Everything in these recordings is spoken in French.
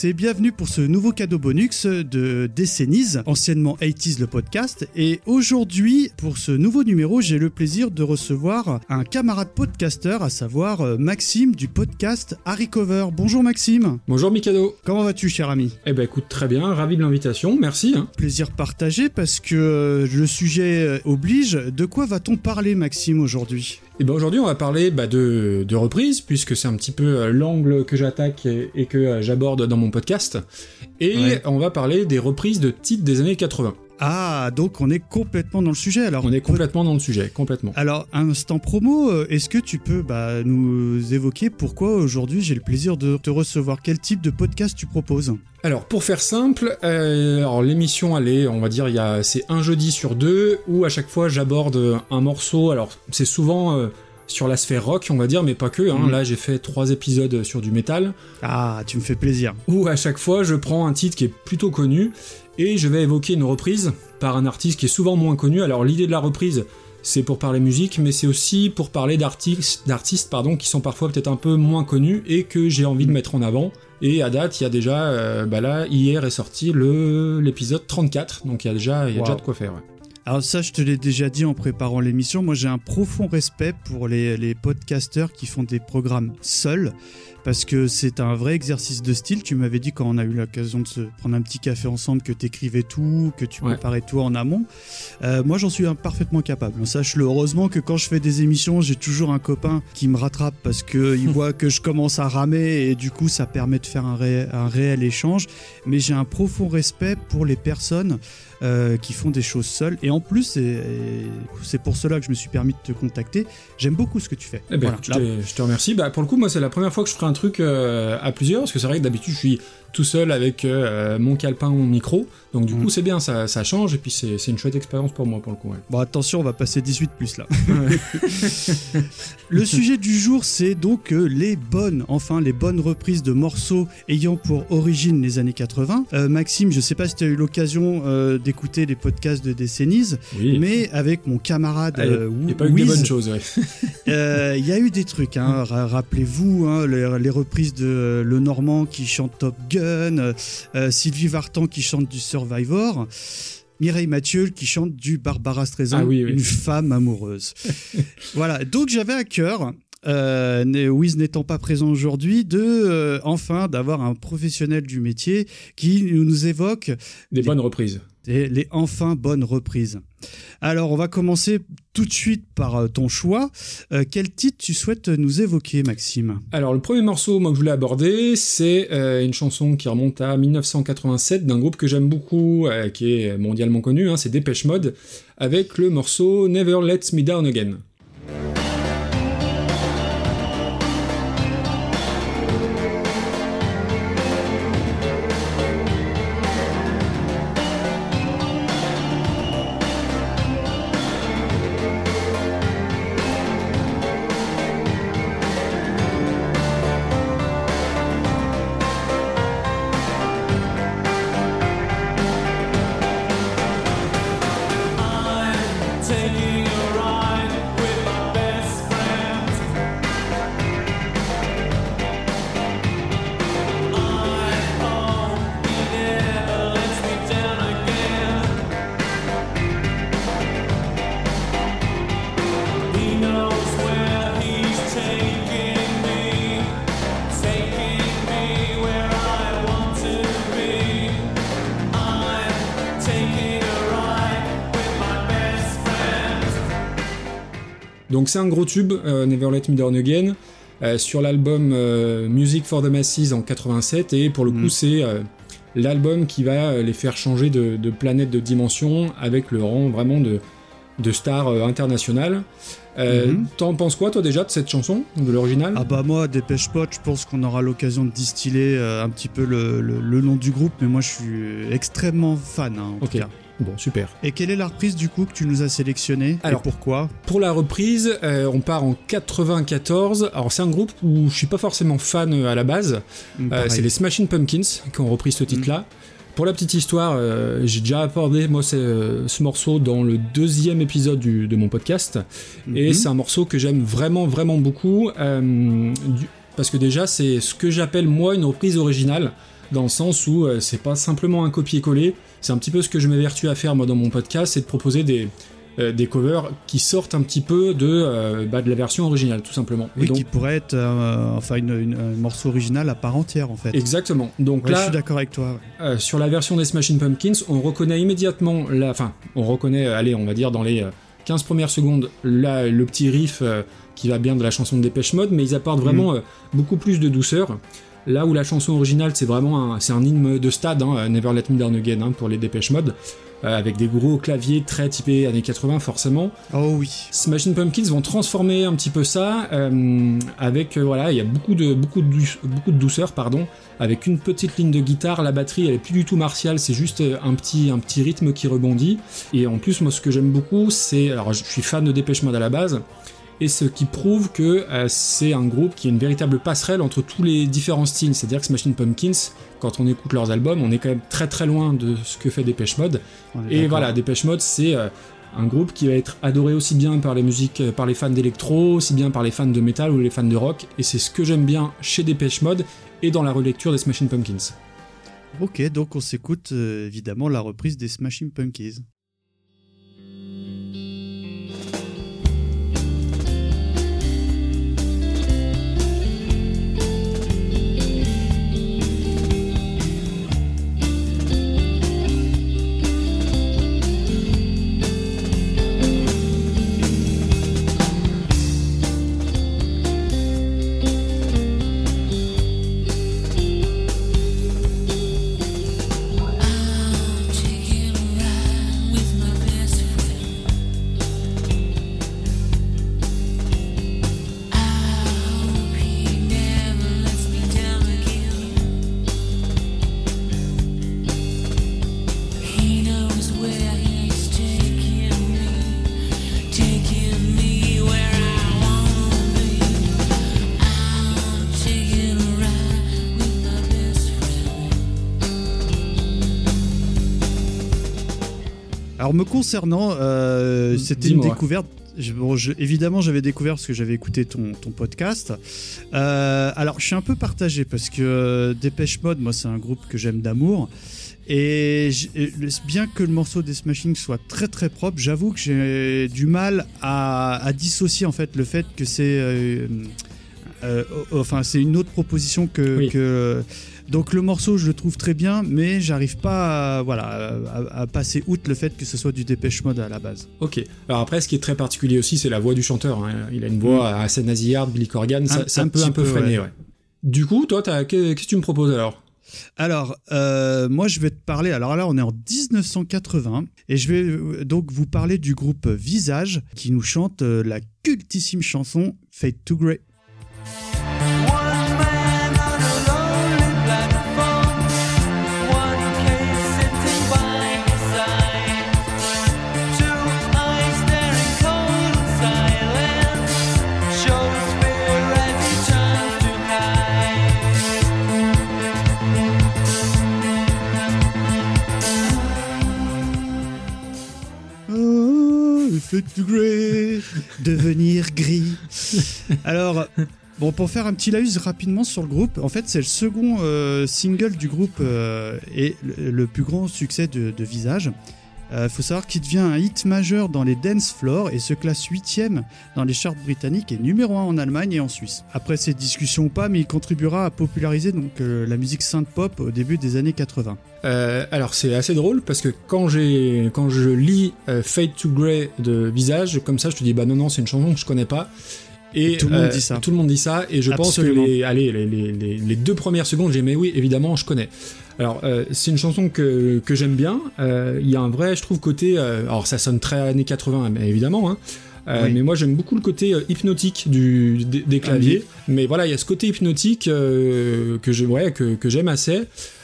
Tous et bienvenue pour ce nouveau cadeau bonus de Décennies, anciennement 80s le podcast. Et aujourd'hui, pour ce nouveau numéro, j'ai le plaisir de recevoir un camarade podcaster, à savoir euh, Maxime du podcast Harry Cover. Bonjour Maxime. Bonjour Mikado. Comment vas-tu, cher ami? Eh ben écoute, très bien, ravi de l'invitation, merci. hein. Plaisir partagé parce que euh, le sujet euh, oblige. De quoi va-t-on parler, Maxime, aujourd'hui? Et ben aujourd'hui, on va parler bah, de, de reprise, puisque c'est un petit peu euh, l'angle que j'attaque et, et que euh, j'aborde dans mon podcast. Et Ouais. on va parler des reprises de titres des années 80. Ah, donc on est complètement dans le sujet. Alors, On est complètement dans le sujet, complètement. Alors, instant promo, euh, est-ce que tu peux bah, nous évoquer pourquoi aujourd'hui j'ai le plaisir de te recevoir? Quel type de podcast tu proposes? Alors pour faire simple, euh, alors l'émission elle est, on va dire, il y a, c'est un jeudi sur deux où à chaque fois j'aborde un morceau. Alors c'est souvent euh, sur la sphère rock, on va dire, mais pas que. Hein. Mhm. Là j'ai fait trois épisodes sur du métal. Ah, tu me fais plaisir. où à chaque fois je prends un titre qui est plutôt connu et je vais évoquer une reprise par un artiste qui est souvent moins connu. Alors l'idée de la reprise, c'est pour parler musique, mais c'est aussi pour parler d'artistes, d'artistes pardon, qui sont parfois peut-être un peu moins connus et que j'ai envie de mettre en avant. Et à date, il y a déjà, euh, bah là, hier est sorti le l'épisode 34, donc il y a déjà, il y a Wow. déjà de quoi faire. ouais. Alors ça, je te l'ai déjà dit en préparant l'émission, moi j'ai un profond respect pour les, les podcasteurs qui font des programmes seuls, parce que c'est un vrai exercice de style. Tu m'avais dit quand on a eu l'occasion de se prendre un petit café ensemble que tu écrivais tout, que tu Ouais. préparais tout en amont. Euh, moi j'en suis parfaitement capable. Sache-le, heureusement que quand je fais des émissions, j'ai toujours un copain qui me rattrape parce qu'il voit que je commence à ramer et du coup ça permet de faire un, ré- un réel échange. Mais j'ai un profond respect pour les personnes euh, qui font des choses seules. Et en plus, c'est pour cela que je me suis permis de te contacter. J'aime beaucoup ce que tu fais. Eh ben, Voilà. écoute, je, Là- te, je te remercie. Bah, pour le coup, moi, c'est la première fois que je ferai un truc euh, à plusieurs, parce que c'est vrai que d'habitude, je suis tout seul avec euh, mon calepin, mon micro. Donc, du Mhm. coup, c'est bien, ça, ça change, et puis c'est une chouette expérience pour moi, pour le coup. ouais. Bon, attention, on va passer 18 plus là. Le sujet du jour, c'est donc euh, les bonnes, enfin les bonnes reprises de morceaux ayant pour origine les années 80. Euh, Maxime, je sais pas si tu as eu l'occasion euh, d'écouter les podcasts de Décennies, Oui. mais avec mon camarade Ah, il y a- Il n'y a pas eu que des Wiz, bonnes choses, ouais. Il y a eu des trucs, hein. Ra- rappelez-vous, hein, les, les reprises de Le Normand qui chante Top Gun, euh, euh, Sylvie Vartan qui chante du Survivor, Mireille Mathieu qui chante du Barbara Streisand, Ah oui, oui. une femme amoureuse. voilà, donc j'avais à cœur. Euh, Wiz n'étant pas présent aujourd'hui, de euh, enfin d'avoir un professionnel du métier qui nous évoque Des Les- bonnes reprises. Les enfin bonnes reprises. Alors, on va commencer tout de suite par euh, ton choix. Euh, quel titre tu souhaites nous évoquer, Maxime? Alors, le premier morceau que je voulais aborder, c'est euh, une chanson qui remonte à 1987 d'un groupe que j'aime beaucoup, qui est mondialement connu, hein, c'est Dépêche Mode, avec le morceau Never Let Me Down Again. C'est un gros tube, euh, Never Let Me Down Again, euh, sur l'album euh, Music for the Masses en 87, et pour le Mm. coup c'est euh, l'album qui va les faire changer de, de planète de dimension avec le rang vraiment de, de star internationale. Euh, Mhm. T'en penses quoi toi déjà de cette chanson, de l'original? Ah bah moi, Dépêche Mode, je pense qu'on aura l'occasion de distiller euh, un petit peu le, le- le nom du groupe, mais moi je suis extrêmement fan hein, en tout cas. Bon, super. Et quelle est la reprise du coup que tu nous as sélectionné Alors, Et pourquoi Pour la reprise, euh, on part en 94. Alors c'est un groupe où je suis pas forcément fan euh, à la base. Mm, Euh, c'est les Smashing Pumpkins qui ont repris ce titre-là. Pour la petite histoire, euh, j'ai déjà abordé moi ce, euh, ce morceau dans le deuxième épisode du- de mon podcast, et Mhm. c'est un morceau que j'aime vraiment vraiment beaucoup euh, du- parce que déjà c'est ce que j'appelle moi une reprise originale dans le sens où euh, c'est pas simplement un copier-coller, c'est un petit peu ce que je m'évertue à faire moi dans mon podcast, c'est de proposer des euh, des covers qui sortent un petit peu de, euh, bah, de la version originale tout simplement. Et donc- qui pourrait être enfin une, une- un morceau original à part entière en fait. Exactement. Donc Ouais, je là, suis d'accord avec toi. ouais. Sur la version des Smashing Pumpkins, on reconnaît immédiatement la. Enfin, on reconnaît, allez, on va dire dans les euh, 15 premières secondes, le petit riff qui va bien de la chanson de Dépêche Mode, mais ils apportent vraiment euh, beaucoup plus de douceur. Là où la chanson originale, c'est vraiment un, c'est un hymne de stade, hein, Never Let Me Down Again hein, pour les Dépêche Mode, euh, avec des gros claviers très typés années 80 forcément. Oh oui. Smashing Pumpkins vont transformer un petit peu ça euh, avec euh, voilà il y a beaucoup de beaucoup de douce- beaucoup de douceur pardon avec une petite ligne de guitare la batterie elle est plus du tout martiale c'est juste un petit un petit rythme qui rebondit et en plus moi ce que j'aime beaucoup c'est alors je suis fan de Dépêche Mode à la base et ce qui prouve que euh, c'est un groupe qui est une véritable passerelle entre tous les différents styles c'est-à-dire que Smashing Pumpkins quand on écoute leurs albums on est quand même très très loin de ce que fait Dépêche Mode et voilà, Dépêche Mode, c'est euh, un groupe qui va être adoré aussi bien par les musiques, euh, par les fans d'électro, aussi bien par les fans de métal ou les fans de rock. Et c'est ce que j'aime bien chez Dépêche Mode et dans la relecture des Smashing Pumpkins. Ok, donc on s'écoute euh, évidemment la reprise des Smashing Pumpkins. Alors me concernant, euh, c'était une découverte. je- bon, je- évidemment, j'avais découvert parce que j'avais écouté ton, ton podcast. Euh, alors, je suis un peu partagé parce que euh, Dépêche Mode, moi, c'est un groupe que j'aime d'amour. Et bien que le morceau des Smashing soit très très propre, j'avoue que j'ai du mal à, à dissocier en fait le fait que c'est euh, euh, enfin c'est une autre proposition que, Oui. que donc le morceau je le trouve très bien, mais j'arrive pas à, voilà à, à passer outre le fait que ce soit du Dépêche Mode à la base. Ok. Alors après, ce qui est très particulier aussi, c'est la voix du chanteur. hein. Il a une voix assez nasillarde, Billy Corgan, ça, Un- ça un peu peu, freiner, ouais. ouais. Du coup, toi, qu'est-ce que tu me proposes alors? Alors, euh, moi, je vais te parler. Alors là, on est en 1980 et je vais euh, donc vous parler du groupe Visage qui nous chante euh, la cultissime chanson Fade to Grey. Grey, devenir gris. Alors. Bon, pour faire un petit laïus rapidement sur le groupe, en fait, c'est le second euh, single du groupe euh, et le, plus grand succès de Visage. Il faut savoir qu'il devient un hit majeur dans les dance floors et se classe huitième dans les charts britanniques et numéro 1 en Allemagne et en Suisse. Après ces discussions ou pas, mais il contribuera à populariser donc euh, la musique synth pop au début des années 80. Euh, alors c'est assez drôle parce que quand j'ai quand je lis euh, Fade to Grey de Visage comme ça je te dis bah non non c'est une chanson que je connais pas et Et tout le monde euh, dit ça. tout le monde dit ça et je pense que les allez les, les deux premières secondes j'ai mais oui évidemment je connais alors euh, c'est une chanson que, que j'aime bien Euh, il y a un vrai je trouve côté euh, alors ça sonne très années 80 mais évidemment hein. Oui. Mais moi, j'aime beaucoup le côté hypnotique du, des, des claviers. Mais voilà, il y a ce côté hypnotique que je- ouais, que, que j'aime assez.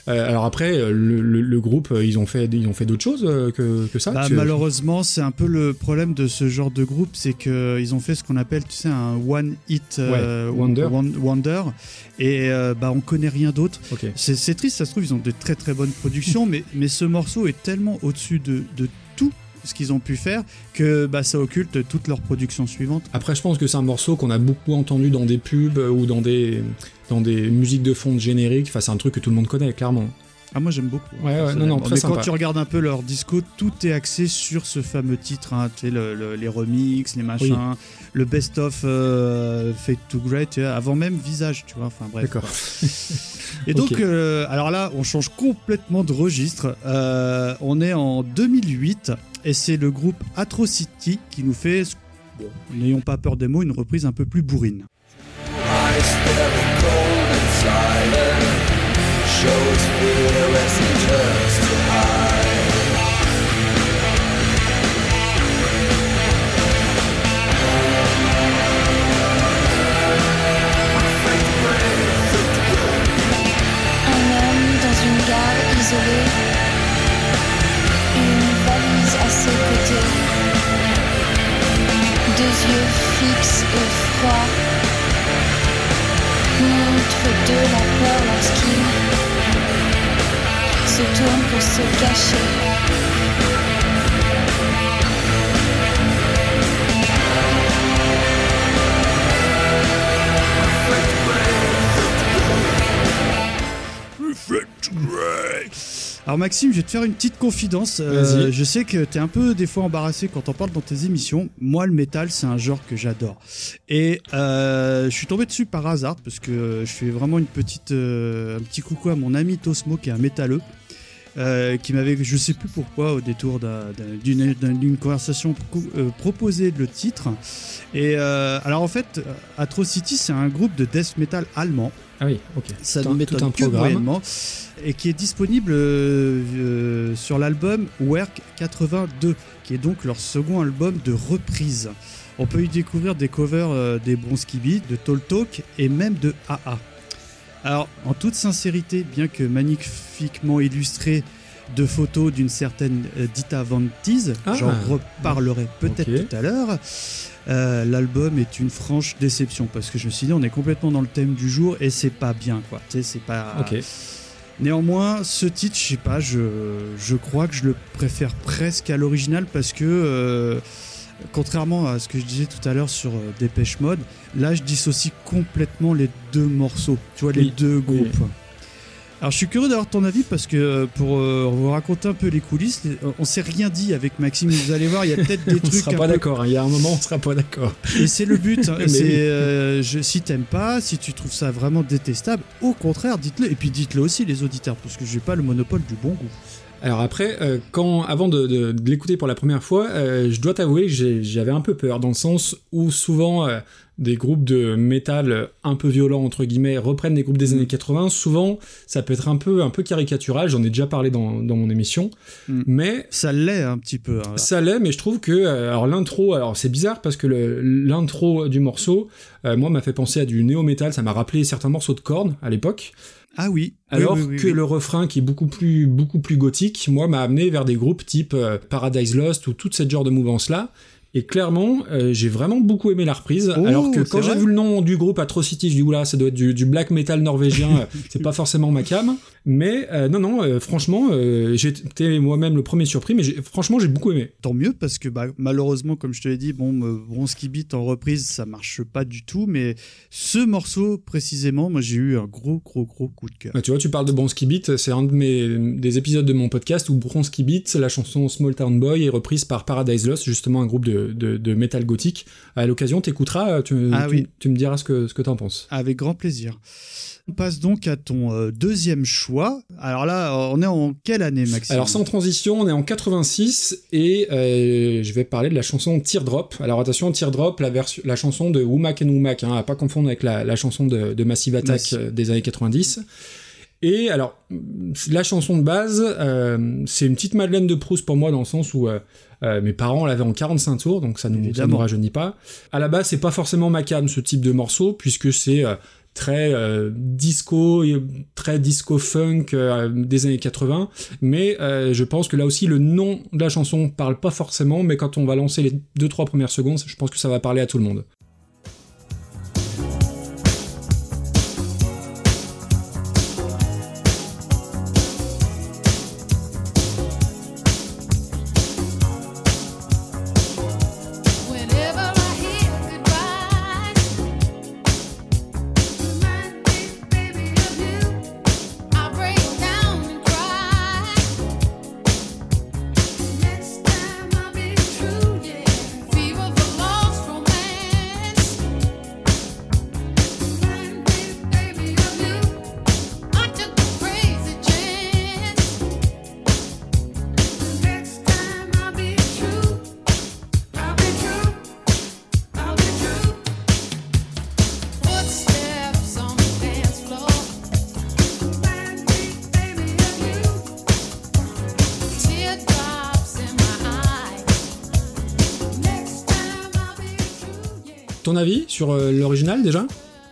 Euh, alors après, euh, le, le- le groupe, euh, ils ont fait, ils ont fait d'autres choses que, que ça. Bah, malheureusement, c'est un peu le problème de ce genre de groupe, c'est que ils ont fait ce qu'on appelle, tu sais, un one hit Ouais, wonder. won- wonder, et bah on connaît rien d'autre. C'est triste, ça se trouve, ils ont de très très bonnes productions, mais, mais ce morceau est tellement au-dessus de, de ce qu'ils ont pu faire que bah, ça occulte toute leur production suivante. Après, je pense que c'est un morceau qu'on a beaucoup entendu dans des pubs ou dans des, dans des musiques de fond de générique. Enfin, c'est un truc que tout le monde connaît, clairement. Ah, moi j'aime beaucoup. Ouais, ouais, non, non, très Mais quand tu regardes un peu leur disco, tout est axé sur ce fameux titre. hein, tu sais, le- le- les remixes, les machins, le best-of euh, Fade to Great, avant même Visage, tu vois. Enfin bref. D'accord. Et donc, euh, alors là, on change complètement de registre. Euh, on est en 2008 et c'est le groupe Atrocity qui nous fait, bon, n'ayons pas peur des mots, une reprise un peu plus bourrine. Deux yeux fixes et froids, montre de la peur lorsqu'il se tourne pour se cacher. Alors Maxime, je vais te faire une petite confidence. Euh, je sais que tu es un peu des fois embarrassé quand on parle dans tes émissions. Moi, le métal, c'est un genre que j'adore. Et euh, je suis tombé dessus par hasard parce que je fais vraiment une petite, euh, un petit coucou à mon ami Tosmo qui est un métalleux. euh, qui m'avait, je sais plus pourquoi, au détour d'un- d'un- d'une d'un- d'une conversation euh, proposé le titre. Et euh, alors en fait, Atrocity, c'est un groupe de death metal allemand Ah oui, ok. ça Tout ne m'étonne tout un que moyennement et qui est disponible euh, euh, sur l'album Work 82 qui est donc leur second album de reprise. On peut y découvrir des covers euh, des Bronskibi, de Tall Talk et même de AA. Alors, en toute sincérité, bien que magnifiquement illustré de photos d'une certaine euh, Dita Van Teese, Ah. j'en reparlerai peut-être tout à l'heure, euh, l'album est une franche déception parce que je me suis dit on est complètement dans le thème du jour et c'est pas bien quoi. Tu sais, c'est pas. Ok. Néanmoins, ce titre, je sais pas, je, je crois que je le préfère presque à l'original parce que, euh, contrairement à ce que je disais tout à l'heure sur euh, Dépêche Mode, là je dissocie complètement les deux morceaux, tu vois, les deux oui. Alors je suis curieux d'avoir ton avis parce que euh, pour euh, vous raconter un peu les coulisses, on s'est rien dit avec Maxime. Vous allez voir, il y a peut-être des On trucs sera un pas peu d'accord. hein. Il y a un moment, on sera pas d'accord. et c'est le but. hein. Mais c'est oui. euh, je, si t'aimes pas, si tu trouves ça vraiment détestable, au contraire, dites-le. Et puis dites-le aussi les auditeurs, parce que j'ai pas le monopole du bon goût. Alors après, euh, quand avant de, de- de l'écouter pour la première fois, euh, je dois t'avouer que j'avais un peu peur, dans le sens où souvent euh, des groupes de métal un peu violents entre guillemets reprennent des groupes des Mm. années 80. Souvent, ça peut être un peu un peu caricatural. J'en ai déjà parlé dans, dans mon émission, Mm. mais Ça l'est un petit peu. hein. ça l'est, mais je trouve que alors l'intro, alors c'est bizarre parce que l'intro du morceau, moi m'a fait penser à du néo metal. Ça m'a rappelé certains morceaux de Korn à l'époque. Ah oui. Alors Oui, oui, oui, que le refrain qui est beaucoup plus beaucoup plus gothique, moi m'a amené vers des groupes type euh, Paradise Lost ou tout ce genre de mouvance là. Et clairement, euh, j'ai vraiment beaucoup aimé la reprise. Oh, alors que quand j'ai vu le nom du groupe Atrocity, je dis oula, ça doit être du, du black metal norvégien. euh, c'est pas forcément ma cam. Mais euh, non, non, euh, franchement, euh, j'étais moi-même le premier surpris. Mais franchement, j'ai beaucoup aimé. Tant mieux parce que bah, malheureusement, comme je te l'ai dit, bon, euh, Bronski Beat en reprise, ça marche pas du tout. Mais ce morceau précisément, moi j'ai eu un gros, gros, gros coup de cœur. Bah, tu vois, tu parles de Bronski Beat, c'est un de mes des épisodes de mon podcast où Bronski Beat, la chanson Small Town Boy est reprise par Paradise Lost, justement un groupe de, de, gothique. À l'occasion, t'écouteras, tu, Ah tu, oui. tu me diras ce que ce que t'en penses. Avec grand plaisir. On passe donc à ton euh, deuxième choix. Alors là, on est en quelle année, Maxime? Alors sans transition, on est en 86 et euh, je vais parler de la chanson Teardrop. Alors attention, Teardrop, la, chanson de Womack and Womack, hein, à pas confondre avec la, la chanson de, de Massive Attack euh, des années 90. Et alors, la chanson de base, euh, c'est une petite Madeleine de Proust pour moi dans le sens où euh, mes parents l'avaient en 45 tours, donc ça nous, ça Évidemment. nous rajeunit pas. À la base, c'est pas forcément ma cam ce type de morceau puisque c'est très euh, disco, et très disco funk euh, des années 80. Mais euh, je pense que là aussi le nom de la chanson parle pas forcément, mais quand on va lancer les deux trois premières secondes, je pense que ça va parler à tout le monde.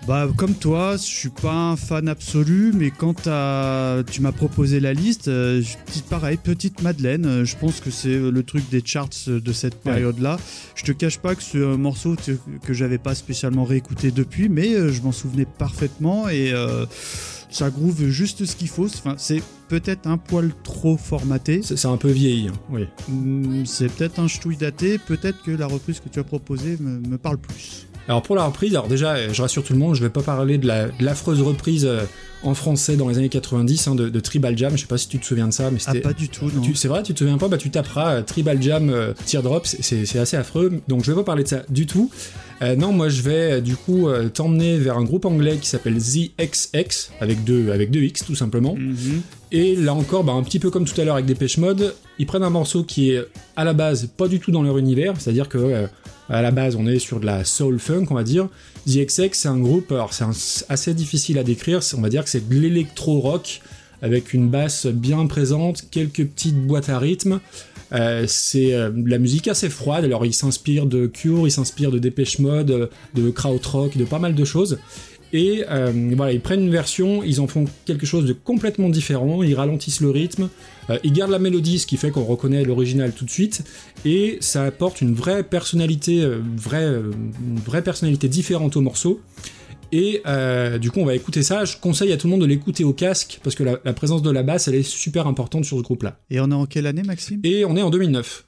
Bah comme toi, je suis pas un fan absolu, mais quand tu m'as proposé la liste, euh, pareil, petite Madeleine, euh, je pense que c'est euh, le truc des charts euh, de cette Ouais. période-là. Je te cache pas que c'est un morceau tu- que j'avais pas spécialement réécouté depuis, mais euh, je m'en souvenais parfaitement et euh, ça groove juste ce qu'il faut. Enfin, c'est peut-être un poil trop formaté, C'est un peu vieilli, hein, oui. Hum, c'est peut-être un ch'touille daté, peut-être que la reprise que tu as proposée me, me parle plus. Alors pour la reprise, alors déjà, je rassure tout le monde, je vais pas parler de la- l'affreuse reprise euh, en français dans les années 90 hein, de, de Tribal Jam. Je sais pas si tu te souviens de ça, mais Ah, c'était. pas du tout, non. C'est vrai, tu te souviens pas? Bah tu taperas euh, Tribal Jam euh, Teardrop, c'est- assez affreux. Donc je vais pas parler de ça du tout. Euh, non, moi je vais du coup t'emmener vers un groupe anglais qui s'appelle ZXX avec deux avec deux X tout simplement. Mhm. Et là encore, bah, un petit peu comme tout à l'heure avec Dépêche Mode, ils prennent un morceau qui est à la base pas du tout dans leur univers, c'est-à-dire que euh, à la base on est sur de la soul funk, on va dire. The XX c'est un groupe, alors c'est assez difficile à décrire, on va dire que c'est de l'électro rock avec une basse bien présente, quelques petites boîtes à rythme. Euh, c'est euh, de la musique assez froide, alors ils s'inspirent de Cure, ils s'inspirent de Dépêche Mode, de Krautrock, de pas mal de choses. Et euh, voilà, ils prennent une version, ils en font quelque chose de complètement différent, ils ralentissent le rythme, euh, ils gardent la mélodie, ce qui fait qu'on reconnaît l'original tout de suite, et ça apporte une vraie personnalité, euh, vraie, une vraie personnalité différente au morceau. Et euh, du coup, on va écouter ça. Je conseille à tout le monde de l'écouter au casque parce que la, la présence de la basse, elle est super importante sur ce groupe-là. Et on est en quelle année, Maxime? Et on est en 2009.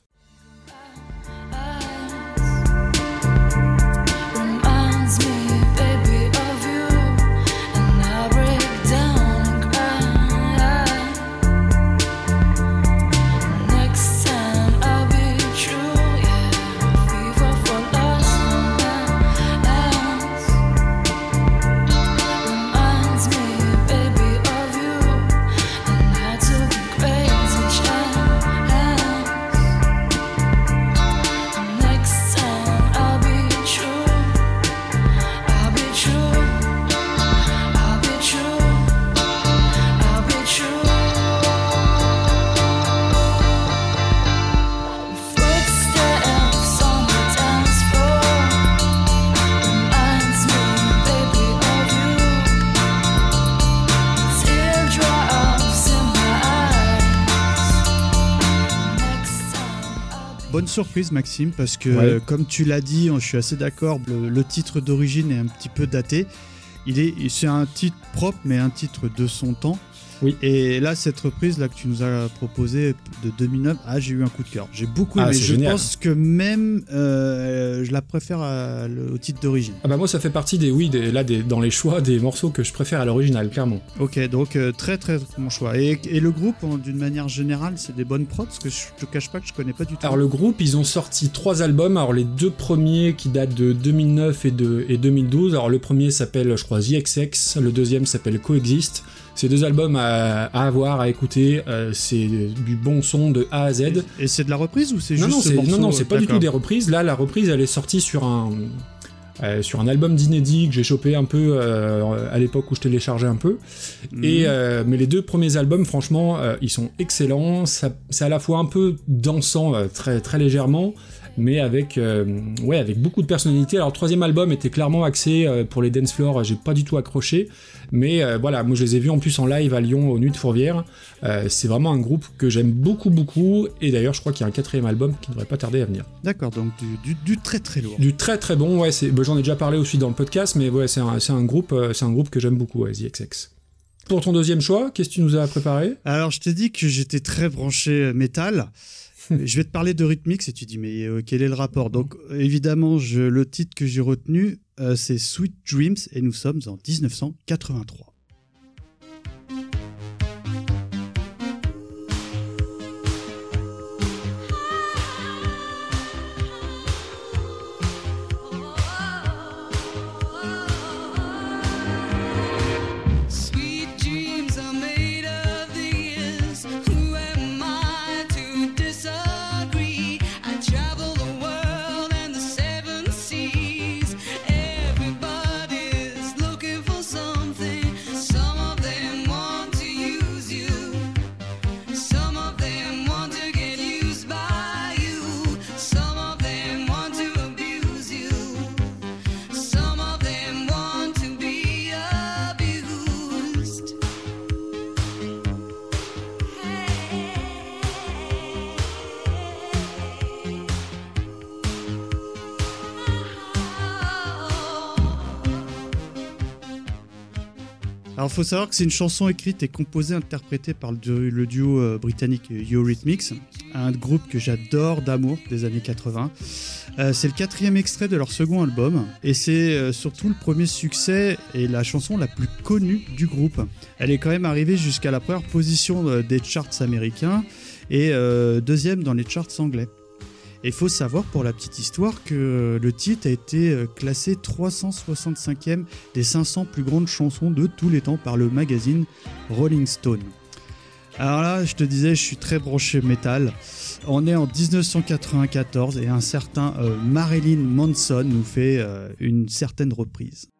Surprise, Maxime, parce que, Ouais. comme tu l'as dit, je suis assez d'accord, le, le titre d'origine est un petit peu daté. Il est, c'est un titre propre, mais un titre de son temps. Oui. Et là, cette reprise là que tu nous as proposée de 2009, ah, j'ai eu un coup de cœur. J'ai beaucoup Ah, aimé. c'est Je génial. pense que même euh, je la préfère à- le- au titre d'origine. Ah bah moi, ça fait partie des, oui, des, là, des, dans les choix des morceaux que je préfère à l'original, clairement. Ok, donc euh, très très bon choix. Et, et le groupe, d'une manière générale, c'est des bonnes prods, parce que je te cache pas que je connais pas du tout. Alors le groupe, ils ont sorti trois albums. Alors les deux premiers qui datent de 2009 et, de, et 2012. Alors le premier s'appelle, je crois, ZXX. Le deuxième s'appelle Coexist. C'est deux albums à, à avoir, à écouter. Euh, c'est du bon son de A à Z. Et c'est de la reprise ou c'est juste non, ce morceau non, non, c'est pas du tout des reprises. Là, la reprise, elle est sortie sur un, euh, sur un album d'inédit que j'ai chopé un peu euh, à l'époque où je téléchargeais un peu. Et euh, mais les deux premiers albums, franchement, ils sont excellents. C'est à la fois un peu dansant, très très légèrement, mais avec ouais avec beaucoup de personnalité. Alors le troisième album était clairement axé pour les dance floors. J'ai pas du tout accroché, mais euh, voilà, moi je les ai vus en plus en live à Lyon aux Nuits de Fourvière. Euh, c'est vraiment un groupe que j'aime beaucoup beaucoup. Et d'ailleurs, je crois qu'il y a un quatrième album qui ne devrait pas tarder à venir. D'accord, donc du, du- du très très lourd. Du très très bon, ouais, bah, j'en ai déjà parlé aussi dans le podcast, mais ouais, c'est un, un groupe, euh, c'est un groupe que j'aime beaucoup, ouais, The XX. Pour ton deuxième choix, qu'est-ce que tu nous as préparé? Alors, je t'ai dit que j'étais très branché métal. je vais te parler de Rhythmix et tu dis, mais euh, quel est le rapport? Donc, évidemment, je, le titre que j'ai retenu, c'est Sweet Dreams et nous sommes en 1983. Alors, faut savoir que c'est une chanson écrite et composée, interprétée par le, du- le duo euh, britannique Eurythmics, un groupe que j'adore d'amour des années 80. Euh, c'est le quatrième extrait de leur second album et c'est euh, surtout le premier succès et la chanson la plus connue du groupe. Elle est quand même arrivée jusqu'à la première position des charts américains et deuxième dans les charts anglais. Et il faut savoir pour la petite histoire que euh, le titre a été euh, classé 365e des 500 plus grandes chansons de tous les temps par le magazine Rolling Stone. Alors là, je te disais, je suis très branché métal. On est en 1994 et un certain euh, Marilyn Manson nous fait une certaine reprise.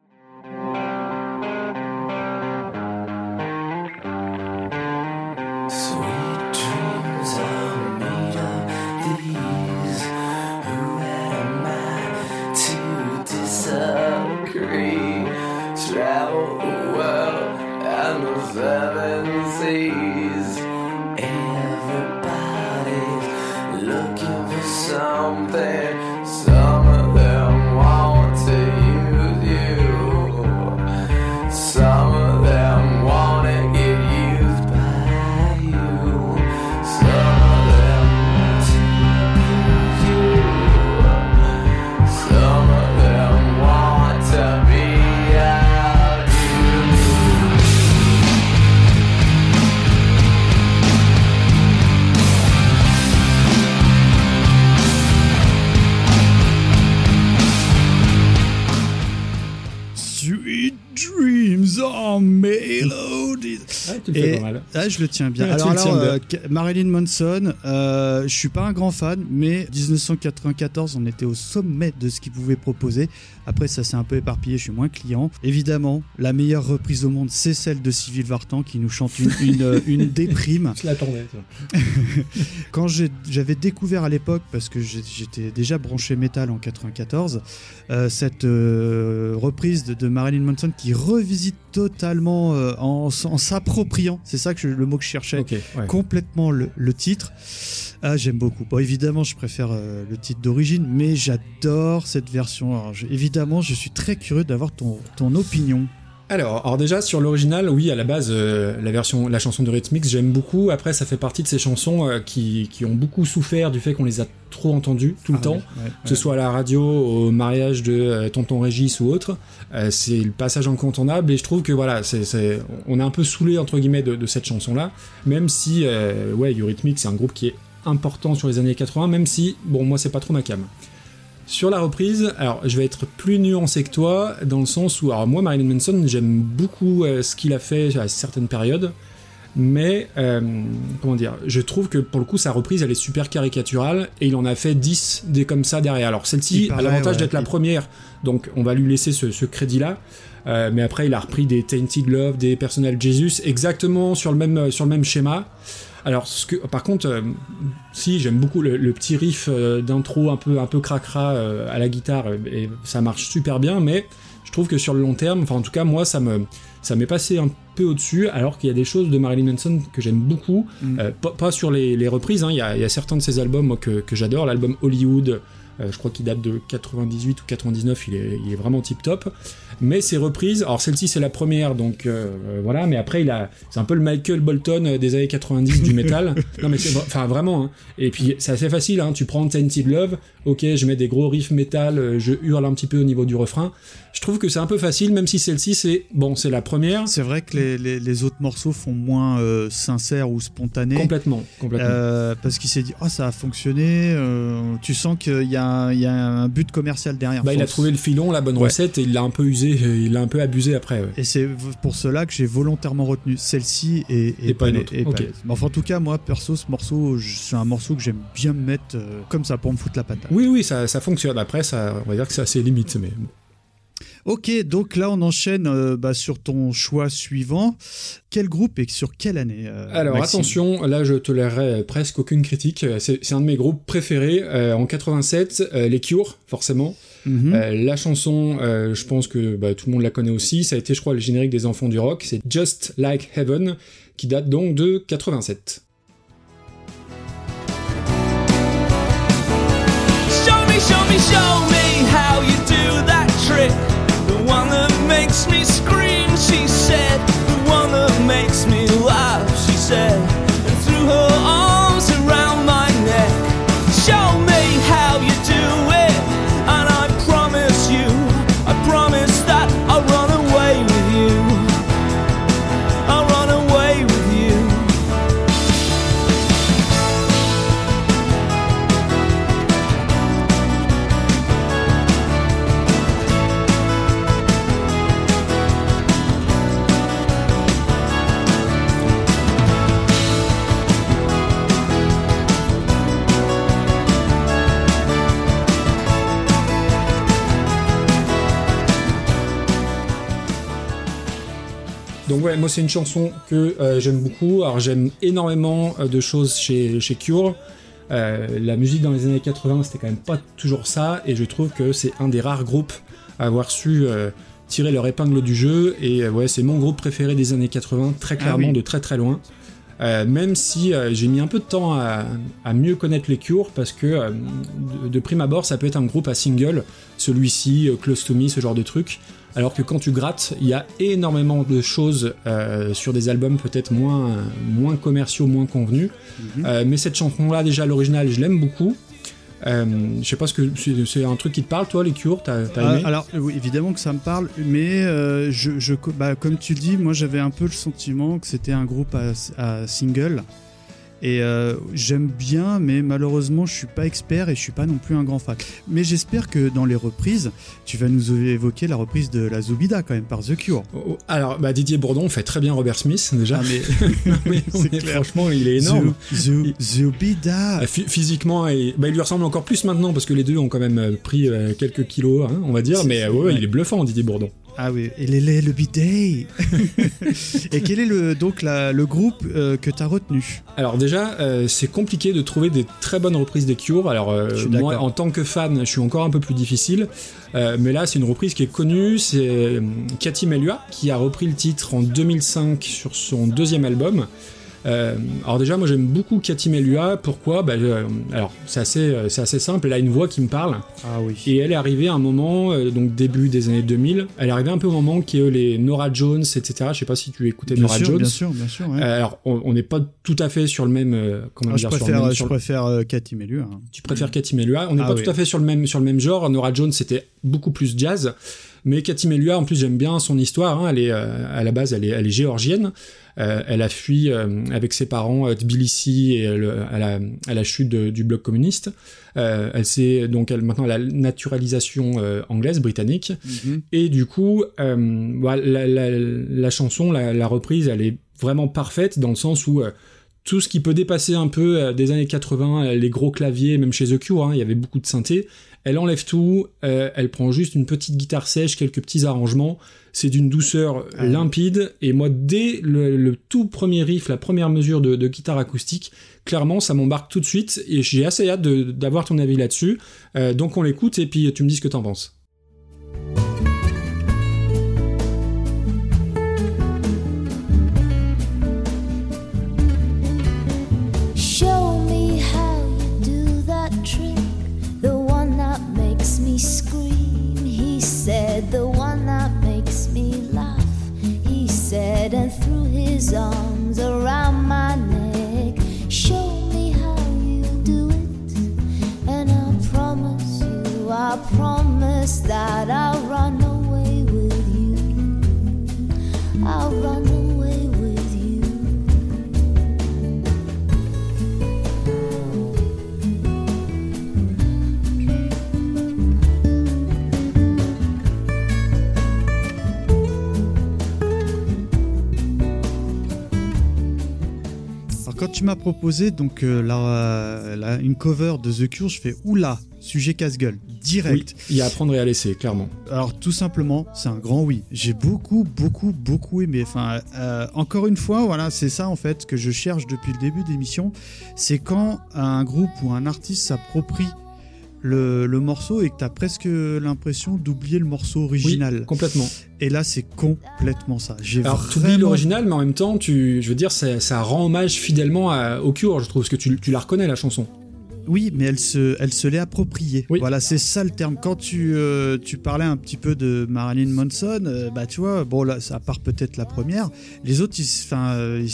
Je le tiens bien. Alors, euh, Marilyn Manson, euh, je suis pas un grand fan, mais 1994, on était au sommet de ce qu'il pouvait proposer. Après, ça s'est un peu éparpillé, je suis moins client. Évidemment, la meilleure reprise au monde, c'est celle de Cyril Vartan qui nous chante une, une, euh, une déprime. Je l'attendais. Quand j'avais découvert à l'époque, parce que j'étais déjà branché métal en 94, euh, cette reprise de, de Marilyn Manson qui revisite totalement en s'appropriant, c'est ça que je- le mot que je cherchais, ouais. complètement le, le titre. Ah, j'aime beaucoup. Bon, évidemment, je préfère euh, le titre d'origine, mais j'adore cette version. Alors, je- évidemment, je suis très curieux d'avoir ton, ton opinion. Alors, alors déjà sur l'original, oui, à la base, euh, la version, la chanson de Rhythmix, j'aime beaucoup. Après, ça fait partie de ces chansons euh, qui, qui ont beaucoup souffert du fait qu'on les a trop entendues tout le Ah, temps. ouais, ouais, que ce soit à la radio, au mariage de euh, Tonton Régis ou autre, euh, c'est le passage incontournable et je trouve que voilà, c'est, c'est- on est un peu saoulé entre guillemets de, de cette chanson-là, même si euh, ouais, Eurythmics c'est un groupe qui est important sur les années 80, même si bon moi c'est pas trop ma cam. Sur la reprise, alors je vais être plus nuancé que toi dans le sens où alors moi Marilyn Manson j'aime beaucoup euh, ce qu'il a fait à certaines périodes. Mais, euh, comment dire, je trouve que pour le coup, sa reprise, elle est super caricaturale, et il en a fait 10 des comme ça derrière. Alors celle-ci a l'avantage ouais, d'être la première, donc on va lui laisser ce, ce crédit-là. Euh, mais après, il a repris des Tainted Love, des Personal Jesus, exactement sur le même, sur le même schéma. Alors, ce que, par contre, euh, si j'aime beaucoup le, le petit riff euh, d'intro un peu, un peu cracra euh, à la guitare, et ça marche super bien, mais je trouve que sur le long terme, enfin en tout cas moi, ça me, ça m'est passé un peu au-dessus, alors qu'il y a des choses de Marilyn Manson que j'aime beaucoup, Mm. Pas, pas sur les, les reprises, hein, il y, a, il y a certains de ses albums moi, que, que j'adore, l'album Hollywood. je crois qu'il date de 98 ou 99, il est, il est vraiment tip top. Mais ses reprises, alors celle-ci c'est la première, donc euh, euh, voilà, mais après il a, c'est un peu le Michael Bolton euh, des années 90 du métal. Non mais c'est, enfin vraiment. hein. Et puis c'est assez facile, hein. tu prends Tainted Love, ok, je mets des gros riffs métal, euh, je hurle un petit peu au niveau du refrain. Je trouve que c'est un peu facile, même si celle-ci c'est, bon, c'est la première. C'est vrai que les, les- les autres morceaux font moins euh, sincères ou spontanés. Complètement, complètement. Euh, parce qu'il s'est dit, oh, ça a fonctionné. euh, tu sens qu'il y, a un- il y a un but commercial derrière. Bah, il a trouvé le filon, la bonne Ouais. recette, et il l'a un peu usé, euh, il l'a un peu abusé après. ouais. Et c'est pour cela que j'ai volontairement retenu celle-ci et, Et pas une autre. et pas enfin, en tout cas, moi, perso, ce morceau, c'est un morceau que j'aime bien me mettre euh, comme ça pour me foutre la patate. Oui, oui, ça, ça fonctionne. Après, ça, on va dire que c'est assez limite, mais Ok, donc là, on enchaîne euh, bah, sur ton choix suivant. Quel groupe et sur quelle année euh, Alors Maxime? attention, là je tolérerai presque aucune critique. C'est un de mes groupes préférés. Euh, en 87, euh, les Cure, forcément. Mhm. Euh, la chanson, euh, je pense que bah, tout le monde la connaît aussi. Ça a été, je crois, le générique des Enfants du Rock. C'est Just Like Heaven, qui date donc de 87. Show me, show me, show me how you do that trick. The one that makes me scream, she said. The one that makes me laugh, she said. Ouais, moi c'est une chanson que euh, j'aime beaucoup. Alors j'aime énormément euh, de choses chez, chez Cure. Euh, la musique dans les années 80, c'était quand même pas toujours ça, et je trouve que c'est un des rares groupes à avoir su tirer leur épingle du jeu. Et ouais, c'est mon groupe préféré des années 80, très clairement oui. de très très loin. Euh, même si euh, j'ai mis un peu de temps à, à mieux connaître les Cure, parce que euh, de, de prime abord, ça peut être un groupe à single, celui-ci, Close to Me, ce genre de truc. Alors que quand tu grattes, il y a énormément de choses euh, sur des albums peut-être moins, moins commerciaux, moins convenus. Mhm. Euh, mais cette chanson-là, déjà, l'original, je l'aime beaucoup. Euh, je sais pas ce que c'est un truc qui te parle, toi, les Cure, t'as Ah, aimé? alors oui, évidemment que ça me parle, mais euh, je, je- bah, comme tu le dis, moi j'avais un peu le sentiment que c'était un groupe à, à single. Et euh, j'aime bien, mais malheureusement je suis pas expert et je suis pas non plus un grand fan. Mais j'espère que dans les reprises, tu vas nous évoquer la reprise de la Zubida quand même par The Cure. Oh, oh, Alors, bah, Didier Bourdon fait très bien Robert Smith, déjà. Ah, mais est- franchement, il est énorme. Zu- Zu- Zubida. Phy- Physiquement, et, bah, il lui ressemble encore plus maintenant parce que les deux ont quand même euh, pris euh, quelques kilos, hein, on va dire. Mais ouais, ouais. il est bluffant, Didier Bourdon. Ah oui, et les le bidet. et quel est le donc la- le groupe euh, que tu as retenu? Alors déjà, euh, c'est compliqué de trouver des très bonnes reprises des Cure. Alors euh, moi, en tant que fan, je suis encore un peu plus difficile. Mais là, c'est une reprise qui est connue. C'est Cathy Melua qui a repris le titre en 2005 sur son deuxième album. Euh, alors déjà, moi j'aime beaucoup Cathy Melua. Pourquoi? Bah, je- Alors c'est assez, euh, c'est assez simple. Elle a une voix qui me parle. Ah oui. Et elle est arrivée à un moment, euh, donc début des années 2000. Elle est arrivée un peu au moment qui est les Nora Jones, etc. Je sais pas si tu écoutais bien Nora sûr, Jones. bien sûr, bien sûr. ouais. Euh, alors, on n'est pas tout à fait sur le même. euh, comment Ah, je dire, sur le préfère, même- je sur le- préfère euh, Cathy Melua. hein. Tu préfères Cathy Melua. On n'est Ah pas oui. tout à fait sur le même sur le même genre. Nora Jones c'était beaucoup plus jazz, Mais Cathy Melua, en plus, j'aime bien son histoire. hein. Elle est, euh, à la base, elle est, elle est géorgienne. Euh, elle a fui euh, avec ses parents euh, Tbilissi et à, la, à la chute de- du bloc communiste. Euh, elle s'est donc elle, maintenant la naturalisation anglaise, britannique. Mhm. Et du coup, la, la- la chanson, la, reprise, elle est vraiment parfaite dans le sens où tout ce qui peut dépasser un peu des années 80, euh, les gros claviers, même chez The Cure, hein, il y avait beaucoup de synthé. Elle enlève tout, euh, elle prend juste une petite guitare sèche, quelques petits arrangements. C'est d'une douceur Ah. limpide. Et moi, dès le, le tout premier riff, la première mesure de, de guitare acoustique, clairement, ça m'embarque tout de suite. Et j'ai assez hâte d'avoir ton avis là-dessus. Euh, donc on l'écoute et puis tu me dis ce que t'en penses. Said, and threw his arms around my neck. Show me how you do it, and I promise you, I promise that I'll tu m'as proposé donc euh, la, la- une cover de The Cure, je fais oula, sujet casse-gueule, Oui, direct. il y a à prendre et à laisser, clairement. Alors tout simplement, c'est un grand oui. J'ai beaucoup, beaucoup, beaucoup aimé. Enfin, euh, encore une fois, voilà, c'est ça en fait que je cherche depuis le début d'émission. C'est quand un groupe ou un artiste s'approprie le, le morceau et que t'as presque l'impression d'oublier le morceau original. Oui, complètement. Et là, c'est complètement ça. J'ai Alors, tu vraiment- l'original, mais en même temps, tu, je veux dire, ça, ça rend hommage fidèlement à, au Cure, je trouve, parce que tu, tu la reconnais, la chanson. Oui, mais elle se, elle se l'est appropriée. Oui. Voilà, c'est ça le terme. Quand tu, euh, tu parlais un petit peu de Marilyn Manson, euh, bah tu vois, bon là, à part peut-être la première, les autres, enfin, euh,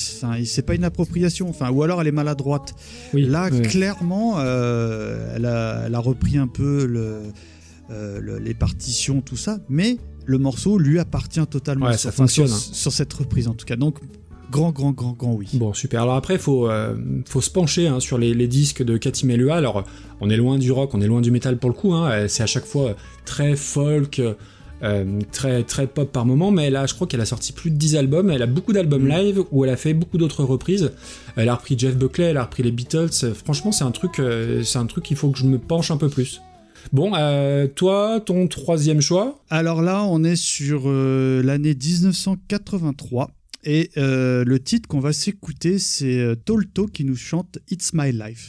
c'est pas une appropriation. Enfin, ou alors elle est maladroite. Oui, Là, oui. clairement, elle, a, elle a repris un peu le, le- les partitions, tout ça, mais le morceau lui appartient totalement. Ouais, ça fonctionne, sur, hein. sur cette reprise en tout cas. Donc, grand, grand, grand, grand oui. Bon, super. Alors après, faut, euh, faut se pencher hein, sur les, les disques de Cathy Melua. Alors, on est loin du rock, on est loin du métal pour le coup. Hein. Euh, C'est à chaque fois très folk, euh, très, très pop par moment. Mais là, je crois qu'elle a sorti plus de 10 albums. Elle a beaucoup d'albums live où elle a fait beaucoup d'autres reprises. Elle a repris Jeff Buckley, elle a repris les Beatles. Euh, Franchement, c'est un truc, euh, c'est un truc qu'il faut que je me penche un peu plus. Bon, euh, toi, ton troisième choix? Alors là, on est sur euh, l'année 1983. Et euh, le titre qu'on va s'écouter, c'est euh, Tolto qui nous chante It's My Life.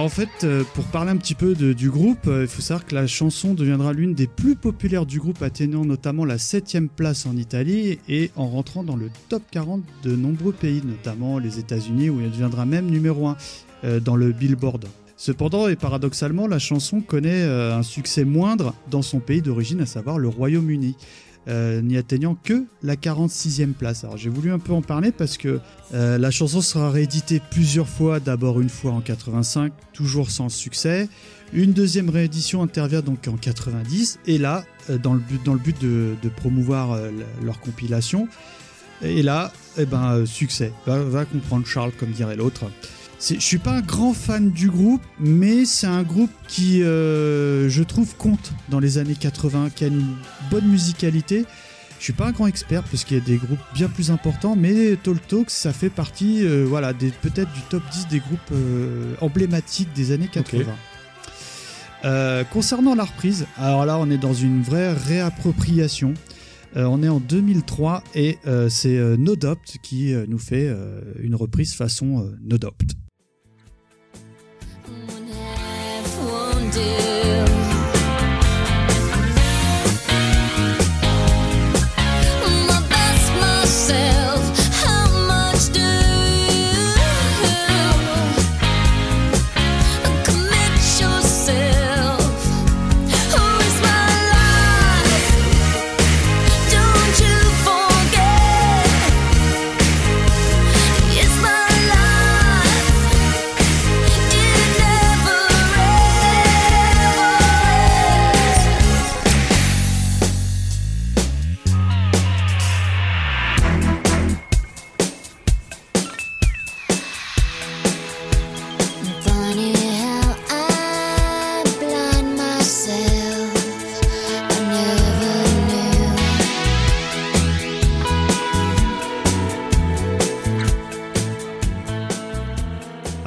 En fait, euh, pour parler un petit peu du groupe, euh, il faut savoir que la chanson deviendra l'une des plus populaires du groupe, atteignant notamment la 7 place en Italie et en rentrant dans le top 40 de nombreux pays, notamment les États-Unis, où elle deviendra même numéro 1 dans le Billboard. Cependant, et paradoxalement, la chanson connaît euh, un succès moindre dans son pays d'origine, à savoir le Royaume-Uni. Euh, n'y atteignant que la 46e place. Alors j'ai voulu un peu en parler parce que euh, la chanson sera rééditée plusieurs fois, d'abord une fois en 85, toujours sans succès. Une deuxième réédition intervient donc en 90, et là, euh, dans le but, dans le but de, promouvoir leur compilation, et là, eh ben, succès. Va comprendre Charles, comme dirait l'autre. Je suis pas un grand fan du groupe, mais c'est un groupe qui, euh, je trouve, compte dans les années 80, qui a une bonne musicalité Je suis pas un grand expert parce qu'il y a des groupes bien plus importants, mais Talk Talk, ça fait partie, euh, voilà, peut-être du top 10 des groupes euh, emblématiques des années 80. Euh, concernant la reprise, alors là, on est dans une vraie réappropriation. Euh, on est en 2003 et euh, c'est euh, Nodopt qui nous fait une reprise façon euh, Nodopt. It's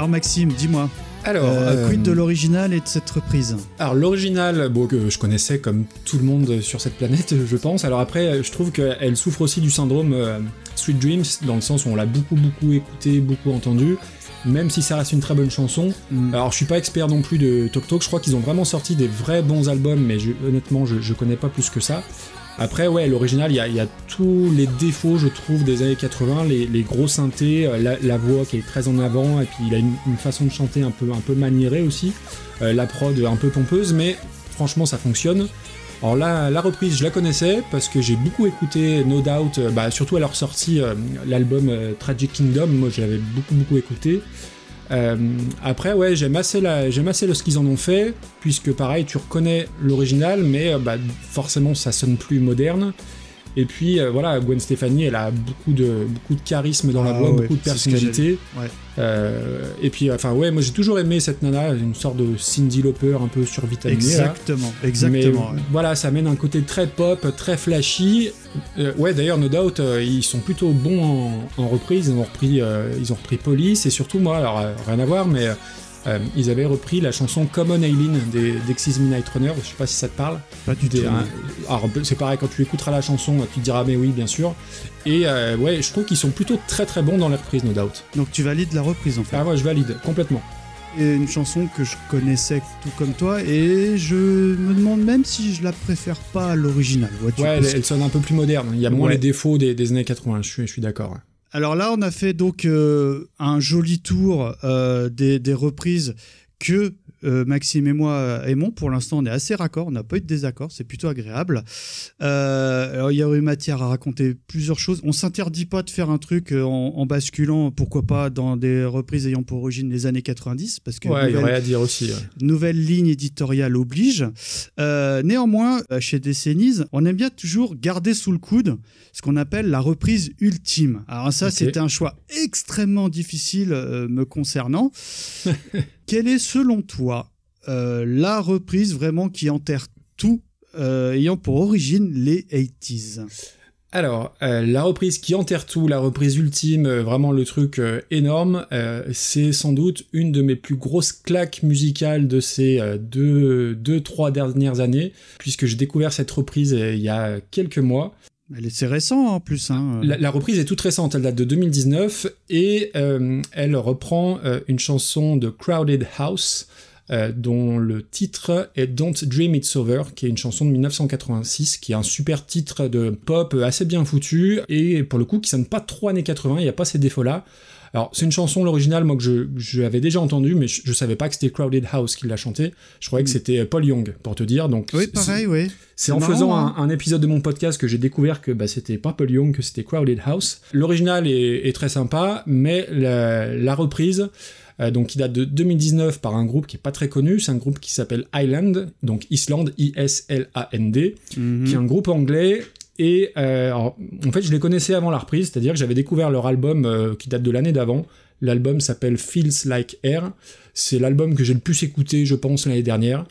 Alors Maxime, dis-moi, Alors, euh, euh, quid de l'original et de cette reprise Alors l'original, bon, que je connaissais comme tout le monde sur cette planète, je pense. Alors après, je trouve qu'elle souffre aussi du syndrome euh, Sweet Dreams, dans le sens où on l'a beaucoup beaucoup écouté, beaucoup entendu, même si ça reste une très bonne chanson. Mm. Alors je suis pas expert non plus de Tok Tok, je crois qu'ils ont vraiment sorti des vrais bons albums, mais je- honnêtement je, je connais pas plus que ça. Après, ouais, l'original, il y a, tous les défauts, je trouve, des années 80, les, gros synthés, euh, la, voix qui est très en avant, et puis il a une, façon de chanter un peu, un peu maniérée aussi, euh, la prod un peu pompeuse, mais franchement, ça fonctionne. Alors là, la reprise, je la connaissais parce que j'ai beaucoup écouté No Doubt, euh, bah, surtout à leur sortie, l'album Tragic Kingdom, moi je l'avais beaucoup beaucoup écouté. Euh, après, ouais, j'aime assez, la, assez le- ce qu'ils en ont fait, puisque pareil, tu reconnais l'original, mais euh, bah, forcément ça sonne plus moderne. Et puis euh, voilà, Gwen Stefani, elle a beaucoup de, beaucoup de charisme dans la Ah voix, ouais, beaucoup de personnalité. Ouais. Euh, et puis, enfin, ouais, moi j'ai toujours aimé cette nana, une sorte de Cindy Lauper un peu survitaminée. là. Exactement, exactement. Mais ouais. voilà, ça amène un côté très pop, très flashy. Euh, ouais, d'ailleurs, No Doubt, ils sont plutôt bons en, en reprise. Ils ont repris, ils ont repris Police et surtout moi, alors rien à voir, mais euh, ils avaient repris la chanson Common Aileen des Dexys Midnight Runner. Je sais pas si ça te parle. Pas du tout. alors c'est pareil quand tu écouteras la chanson, tu te diras mais oui, bien sûr. Et euh, ouais, je trouve qu'ils sont plutôt très très bons dans les reprises, No Doubt. Donc tu valides la reprise en fait. Ah ouais, je valide complètement. Et une chanson que je connaissais tout comme toi et je me demande même si je la préfère pas à l'original. Ouais, elle, sonne un peu plus moderne. Il y a moins Ouais. les défauts des, des années 80. Je suis, je suis d'accord. Alors là, on a fait donc euh, un joli tour euh, des reprises que euh, Maxime et moi euh, aimons. Pour l'instant, on est assez raccord, on n'a pas eu de désaccord, c'est plutôt agréable. Euh, alors, il y aurait eu matière à raconter plusieurs choses. On s'interdit pas de faire un truc euh, en, en basculant, pourquoi pas, dans des reprises ayant pour origine les années 90, parce que Ouais, il y aurait à dire aussi. ouais. nouvelle ligne éditoriale oblige. Euh, néanmoins, chez Décennies, on aime bien toujours garder sous le coude ce qu'on appelle la reprise ultime. Alors ça, Ok. c'était un choix extrêmement difficile me concernant. Quelle est, selon toi, euh, la reprise vraiment qui enterre tout, euh, ayant pour origine les 80s Alors, euh, la reprise qui enterre tout, la reprise ultime, vraiment le truc énorme, c'est sans doute une de mes plus grosses claques musicales de ces deux, deux, trois dernières années, puisque j'ai découvert cette reprise il y a quelques mois. Elle est- C'est récent en plus. Hein. La, la reprise est toute récente, elle date de 2019, et euh, elle reprend euh, une chanson de Crowded House, euh, dont le titre est Don't Dream It's Over, qui est une chanson de 1986, qui est un super titre de pop assez bien foutu, et pour le coup qui sonne pas trop années 80, il n'y a pas ces défauts-là. Alors, c'est une chanson, l'original, moi, que je, je avais déjà entendue, mais je, je savais pas que c'était Crowded House qui l'a chantée. Je croyais que c'était Paul Young, pour te dire. Donc, Oui, pareil, oui. c'est en marrant, faisant hein. un, un épisode de mon podcast que j'ai découvert que bah, c'était pas Paul Young, que c'était Crowded House. L'original est, est très sympa, mais la, la reprise, euh, donc qui date de 2019 par un groupe qui est pas très connu, c'est un groupe qui s'appelle Island, donc Island, I-S-L-A-N-D, Mhm. qui est un groupe anglais. Et euh, alors, en fait, je les connaissais avant la reprise, c'est-à-dire que j'avais découvert leur album euh, qui date de l'année d'avant. L'album s'appelle Feels Like Air. C'est l'album que j'ai le plus écouté, je pense, l'année dernière.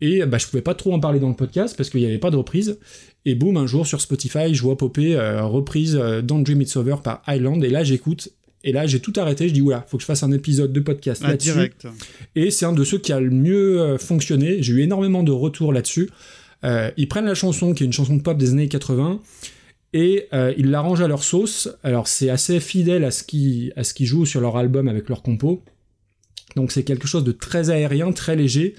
Et bah, je pouvais pas trop en parler dans le podcast parce qu'il n'y avait pas de reprise. Et boum, un jour sur Spotify, je vois popper euh, reprise Don't Dream It's Over par Island. Et là, j'écoute. Et là, j'ai tout arrêté. Je dis, oula, faut que je fasse un épisode de podcast Ah, là-dessus. direct. Et c'est un de ceux qui a le mieux fonctionné. J'ai eu énormément de retours là-dessus. Euh, ils prennent la chanson, qui est une chanson de pop des années 80, et euh, ils l'arrangent à leur sauce. Alors c'est assez fidèle à ce qu'ils qu'ils jouent sur leur album avec leur compo. Donc c'est quelque chose de très aérien, très léger,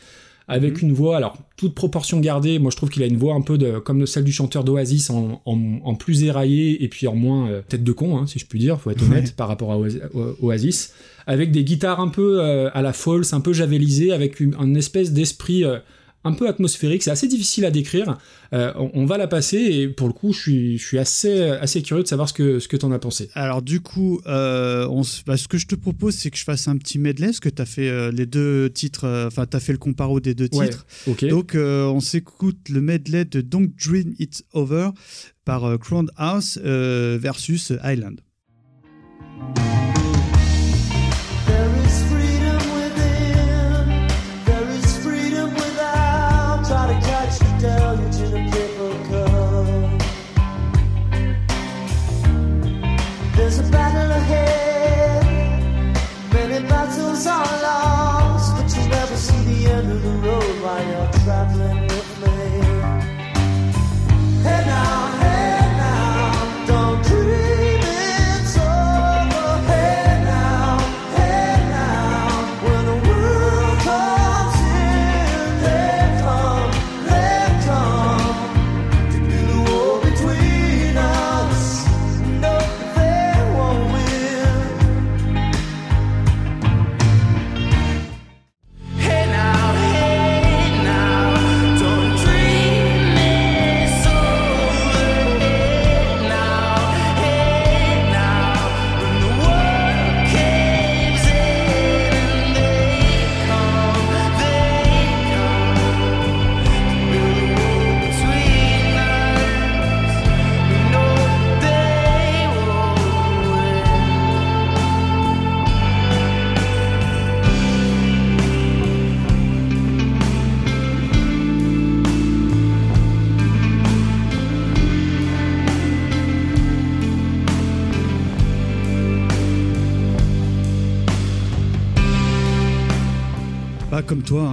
avec une voix, alors toute proportion gardée. Moi je trouve qu'il a une voix un peu de, comme celle du chanteur d'Oasis, en, en- en plus éraillé et puis en moins euh, tête de con, hein, si je puis dire, faut être honnête Ouais. par rapport à Oasis, avec des guitares un peu euh, à la false, un peu javelisées, avec une, un espèce d'esprit euh, un peu atmosphérique. C'est assez difficile à décrire. Euh, on, on va la passer et pour le coup, je suis, je suis assez, assez curieux de savoir ce que, ce que t'en as pensé. Alors du coup, euh, on bah, ce que je te propose, c'est que je fasse un petit medley, parce que tu as fait euh, les deux titres, enfin tu as fait le comparo des deux Ouais, titres. Donc on s'écoute le medley de Don't Dream It's Over par Crown House versus Island. Traveling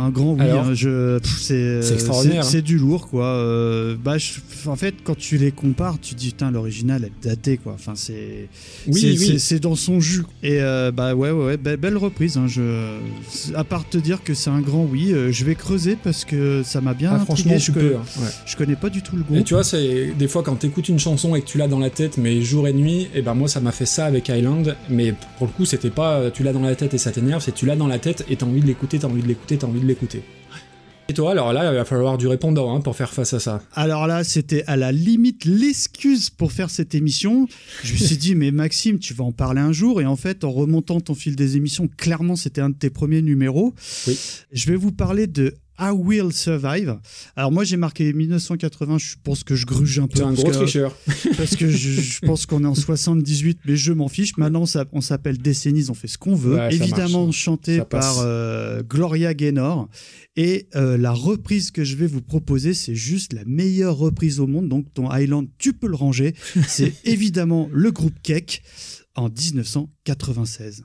un grand oui. Hein, je, c'est C'est extraordinaire, c'est- du lourd, quoi. Euh, bah, je- en fait, quand tu les compares, tu te dis, putain, l'original, elle est datée, quoi. Enfin, c'est. Oui, oui. c'est- dans son jus. Et euh, bah ouais, ouais, ouais, be- belle reprise. hein, je... À part te dire que c'est un grand oui, euh, je vais creuser parce que ça m'a bien Ah, intrigué. franchement, je, peux. hein, ouais. je connais pas du tout le Et groupe. tu vois, c'est des fois quand t'écoutes une chanson et que tu l'as dans la tête, mais jour et nuit, et ben moi ça m'a fait ça avec Island, mais pour le coup c'était pas tu l'as dans la tête et ça t'énerve, c'est tu l'as dans la tête et t'as envie de l'écouter, t'as envie de l'écouter, t'as envie de l'écouter. Et toi, alors là, il va falloir du répondant hein, pour faire face à ça. Alors là, c'était à la limite l'excuse pour faire cette émission. Je me suis dit, mais Maxime, tu vas en parler un jour. Et en fait, en remontant ton fil des émissions, clairement, c'était un de tes premiers numéros. Oui. Je vais vous parler de I Will Survive. Alors moi, j'ai marqué 1980. Je pense que je gruge un peu. C'est un gros tricheur. parce que je, je pense qu'on est en 78, mais je m'en fiche. Maintenant, on s'appelle Décennies, on fait ce qu'on veut. Ouais, Évidemment, marche. chanté par euh, Gloria Gaynor. Et euh, la reprise que je vais vous proposer, c'est juste la meilleure reprise au monde. Donc, ton Island, tu peux le ranger. C'est évidemment le groupe Keck en 1996.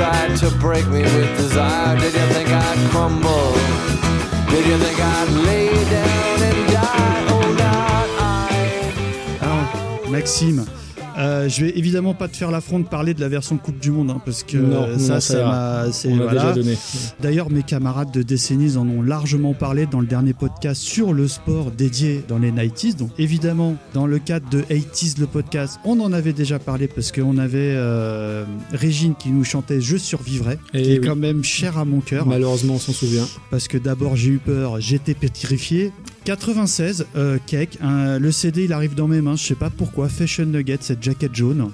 Tried to break me with desire? Did you think I'd crumble? Did you think I'd lay down and die? Oh, not I. Alors, Maxime, euh, je vais évidemment pas te faire l'affront de parler de la version Coupe du Monde, hein, parce que Non, euh, non, ça, ça ça c'est- voilà. déjà donné. D'ailleurs, mes camarades de Décennies en ont largement parlé dans le dernier podcast sur le sport dédié dans les 90s. Donc, évidemment, dans le cadre de 80s, le podcast, on en avait déjà parlé parce qu'on avait euh, Régine qui nous chantait Je survivrai, Et qui est quand même cher à mon cœur. Malheureusement, on s'en souvient. parce que d'abord j'ai eu peur, j'étais pétrifié. 96, euh, Cake, le CD il arrive dans mes mains, je sais pas pourquoi, Fashion Nugget, cette jaquette jaune.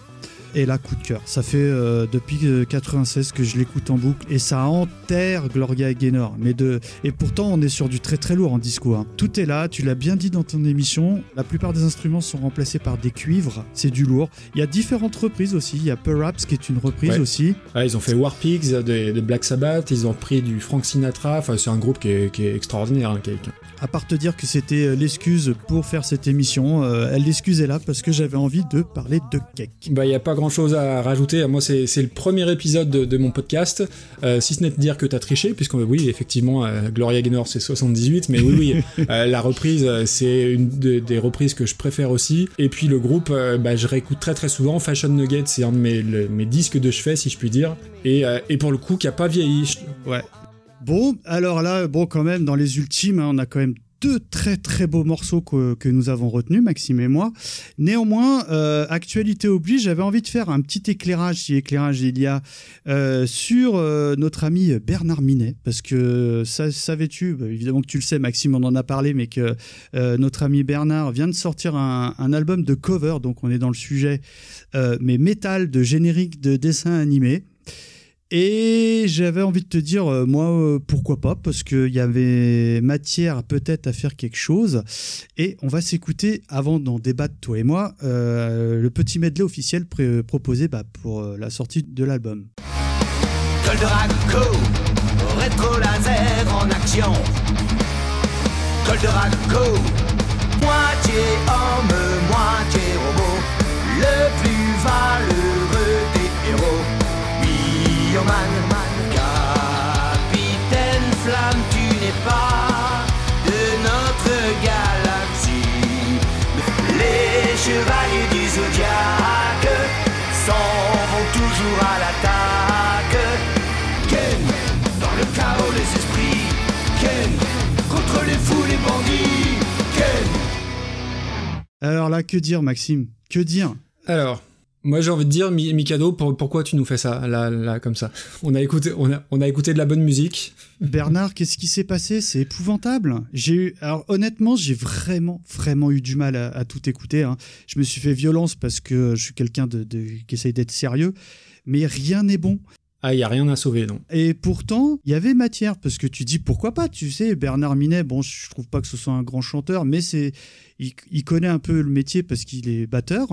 Et là, coup de cœur. Ça fait euh, depuis euh, 96 que je l'écoute en boucle et ça enterre Gloria Gaynor. Mais de et pourtant on est sur du très très lourd en disco. hein. Tout est là, tu l'as bien dit dans ton émission. La plupart des instruments sont remplacés par des cuivres. C'est du lourd. Il y a différentes reprises aussi. Il y a Perhaps qui est une reprise Ouais. aussi. Ah, ils ont fait War Pigs de, de Black Sabbath, ils ont pris du Frank Sinatra. Enfin, c'est un groupe qui est, qui est extraordinaire, hein, Cake. À part te dire que c'était euh, l'excuse pour faire cette émission, euh, l'excuse est là parce que j'avais envie de parler de cake. Bah, il n'y a pas grand chose à rajouter. Moi, c'est c'est le premier épisode de, de mon podcast. Euh, si ce n'est de dire que t'as triché, puisque oui, effectivement, euh, Gloria Gaynor, c'est 78, mais oui, oui, euh, la reprise, c'est une de- des reprises que je préfère aussi. Et puis le groupe, euh, bah, je réécoute très très souvent. Fashion Nugget, c'est un de mes, le- mes disques de chevet, si je puis dire. Et, euh, et pour le coup, qui a pas vieilli. Je- Ouais. Bon, alors là, bon, quand même, dans les ultimes, hein, on a quand même deux très très beaux morceaux que, que nous avons retenus, Maxime et moi. Néanmoins, euh, actualité oblige, j'avais envie de faire un petit éclairage, si éclairage il y a, euh, sur euh, notre ami Bernard Minet, parce que ça, savais-tu, bah, évidemment que tu le sais, Maxime, on en a parlé, mais que notre ami Bernard vient de sortir un, un album de cover, donc on est dans le sujet, mais métal de générique de dessin animé. Et j'avais envie de te dire, euh, moi, euh, pourquoi pas, parce qu'il y avait matière peut-être à faire quelque chose. Et on va s'écouter, avant d'en débattre, toi et moi, euh, le petit medley officiel proposé bah, pour la sortie de l'album. Goldorak rétro laser en action. Goldorak moitié homme, moitié robot, le chevaliers du zodiaque s'en vont toujours à l'attaque. Ken, dans le chaos les esprits. Ken, contre les fous les bandits. Ken. Alors là, que dire, Maxime? Que dire? Alors, moi j'ai envie de dire, Mi- Mikado, pour- pourquoi tu nous fais ça, là, là, comme ça? On a, écouté, on, a, on a écouté de la bonne musique. Bernard, qu'est-ce qui s'est passé? C'est épouvantable. J'ai eu, alors honnêtement, j'ai vraiment, vraiment eu du mal à, à tout écouter. hein. Je me suis fait violence parce que je suis quelqu'un de, de- qui essaye d'être sérieux, mais rien n'est bon. Ah, il y a rien à sauver, non. Et pourtant, il y avait matière parce que tu dis pourquoi pas? Tu sais, Bernard Minet, bon, je trouve pas que ce soit un grand chanteur, mais c'est, il, il connaît un peu le métier parce qu'il est batteur.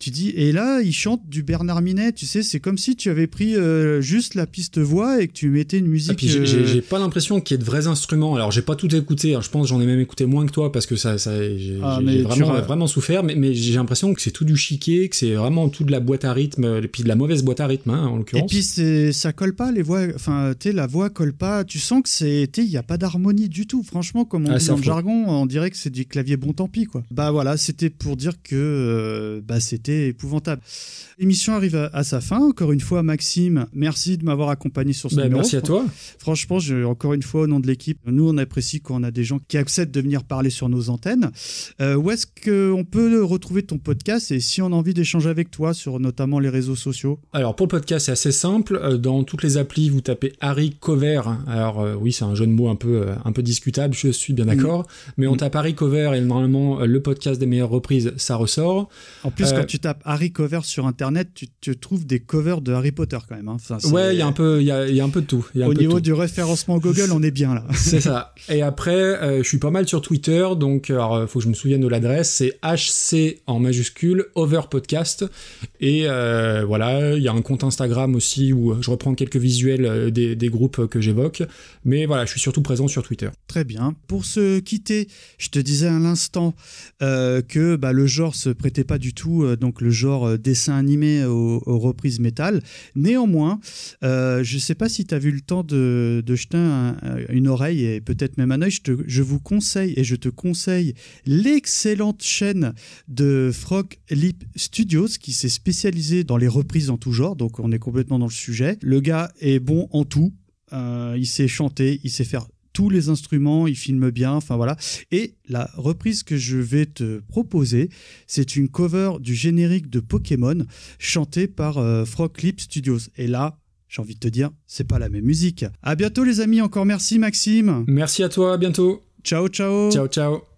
Tu dis, et là, il chante du Bernard Minet. Tu sais, c'est comme si tu avais pris euh, juste la piste voix et que tu mettais une Et musique. Ah, puis j'ai- euh, j'ai pas l'impression qu'il y ait de vrais instruments. Alors j'ai pas tout écouté. hein. Je pense que j'en ai même écouté moins que toi parce que ça, ça j'ai Ah, vraiment, ra- vraiment souffert. Mais, mais j'ai l'impression que c'est tout du chiquet, que c'est vraiment tout de la boîte à rythme, euh, et puis de la mauvaise boîte à rythme hein, en Et l'occurrence. puis c'est ça colle pas les voix enfin tu sais la voix colle pas tu sens que c'est il y a pas d'harmonie du tout franchement comme on Ah, dit dans le jargon on dirait que c'est du clavier bon, tant pis, quoi. Bah voilà, c'était pour dire que euh, bah, c'était épouvantable. L'émission arrive à, à sa fin. Encore une fois, Maxime, merci de m'avoir accompagné sur ce Bah, numéro. merci à toi. Franchement, je, encore une fois, au nom de l'équipe, nous, on apprécie quand on a des gens qui acceptent de venir parler sur nos antennes. Euh, où est-ce qu'on peut retrouver ton podcast et si on a envie d'échanger avec toi sur notamment les réseaux sociaux? Alors pour le podcast, c'est assez simple. Euh, Dans toutes les applis, vous tapez Harry Cover. Alors euh, oui, c'est un jeu de mots un peu un peu discutable, je suis bien d'accord. Mais on Mm. tape Harry Cover et normalement euh, le podcast des meilleures reprises, ça ressort. En plus, Euh, quand tu tapes Harry Cover sur Internet, tu, tu trouves des covers de Harry Potter quand même. hein. Enfin, Ouais, il y a un peu, il y a, il y a un peu de tout. Il y a un Au peu niveau du référencement Google, on est bien là. C'est ça. Et après, euh, je suis pas mal sur Twitter, donc euh, faut que je me souvienne de l'adresse. C'est HC en majuscule Over Podcast. Et euh, voilà, il y a un compte Instagram aussi où je reprends quelques visuels euh, des, des groupes que j'évoque. Mais voilà, je suis surtout présent sur Twitter. Très bien. Pour se quitter, je te disais à l'instant euh, que bah, le genre se prêtait pas du tout, euh, donc le genre euh, dessin animé aux, reprises métal. Néanmoins, euh, je sais pas si tu as vu le temps de, de jeter un- une oreille et peut-être même un œil. Je, te- je vous conseille et je te conseille l'excellente chaîne de Frog Lip Studios qui s'est spécialisée dans les reprises en tout genre. Donc on est complètement dans le sujet. Le gars est bon en tout. Il sait chanter, il sait faire tous les instruments, il filme bien, enfin voilà. Et la reprise que je vais te proposer, c'est une cover du générique de Pokémon chantée par euh, Frog Clip Studios. Et là, j'ai envie de te dire, c'est pas la même musique. À bientôt les amis, encore merci Maxime. Merci à toi, à bientôt. Ciao ciao. Ciao, ciao.